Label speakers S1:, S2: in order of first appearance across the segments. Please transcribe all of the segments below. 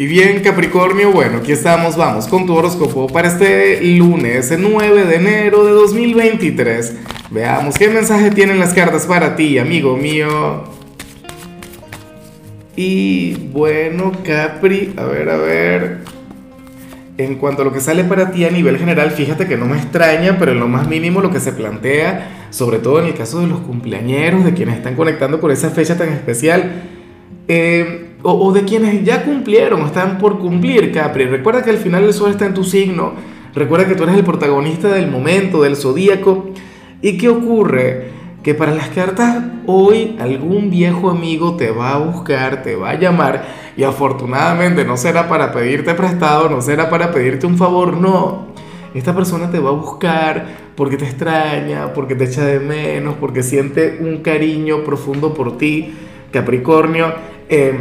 S1: Y bien, Capricornio, bueno, aquí estamos, vamos con tu horóscopo para este lunes, el 9 de enero de 2023. Veamos qué mensaje tienen las cartas para ti, amigo mío. Y bueno, Capri, a ver, a ver. En cuanto a lo que sale para ti a nivel general, fíjate que no me extraña, pero en lo más mínimo lo que se plantea, sobre todo en el caso de los cumpleañeros, de quienes están conectando por esa fecha tan especial, eh, o, de quienes ya cumplieron están por cumplir, Capri. Recuerda que al final el sol está en tu signo. Recuerda que tú eres el protagonista del momento, del zodíaco. ¿Y qué ocurre? Que para las cartas hoy algún viejo amigo te va a buscar, te va a llamar y afortunadamente no será para pedirte prestado, no será para pedirte un favor, no. Esta persona te va a buscar porque te extraña, porque te echa de menos, porque siente un cariño profundo por ti, Capricornio. Eh,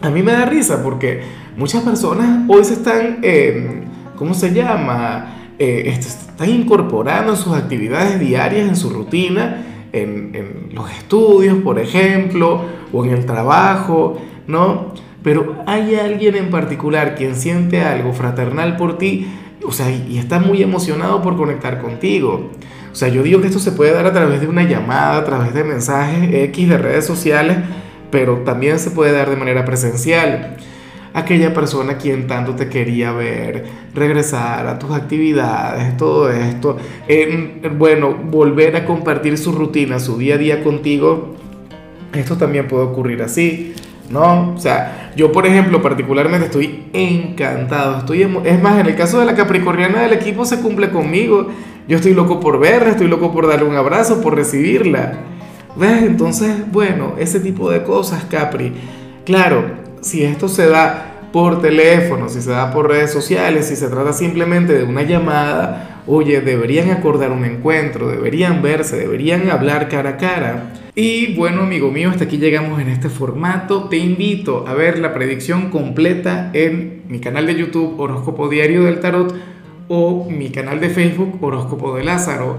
S1: a mí me da risa porque muchas personas hoy se están, eh, ¿cómo se llama? Eh, están incorporando sus actividades diarias, en su rutina, en, en, los estudios, por ejemplo, o en el trabajo, ¿no? Pero hay alguien en particular quien siente algo fraternal por ti, o sea, y está muy emocionado por conectar contigo. O sea, yo digo que esto se puede dar a través de una llamada, a través de mensajes X de redes sociales, pero también se puede dar de manera presencial. Aquella persona quien tanto te quería ver, regresar a tus actividades, todo esto, bueno, volver a compartir su rutina, su día a día contigo, esto también puede ocurrir así, ¿no? O sea, yo por ejemplo particularmente estoy encantado, estoy, es más, en el caso de la capricorniana del equipo se cumple conmigo, yo estoy loco por verla, estoy loco por darle un abrazo, por recibirla. ¿Ves? Entonces, bueno, ese tipo de cosas, Capri. Claro, si esto se da por teléfono, si se da por redes sociales, si se trata simplemente de una llamada, oye, deberían acordar un encuentro, deberían verse, deberían hablar cara a cara. Y bueno, amigo mío, hasta aquí llegamos en este formato. Te invito a ver la predicción completa en mi canal de YouTube Horóscopo Diario del Tarot o mi canal de Facebook Horóscopo de Lázaro.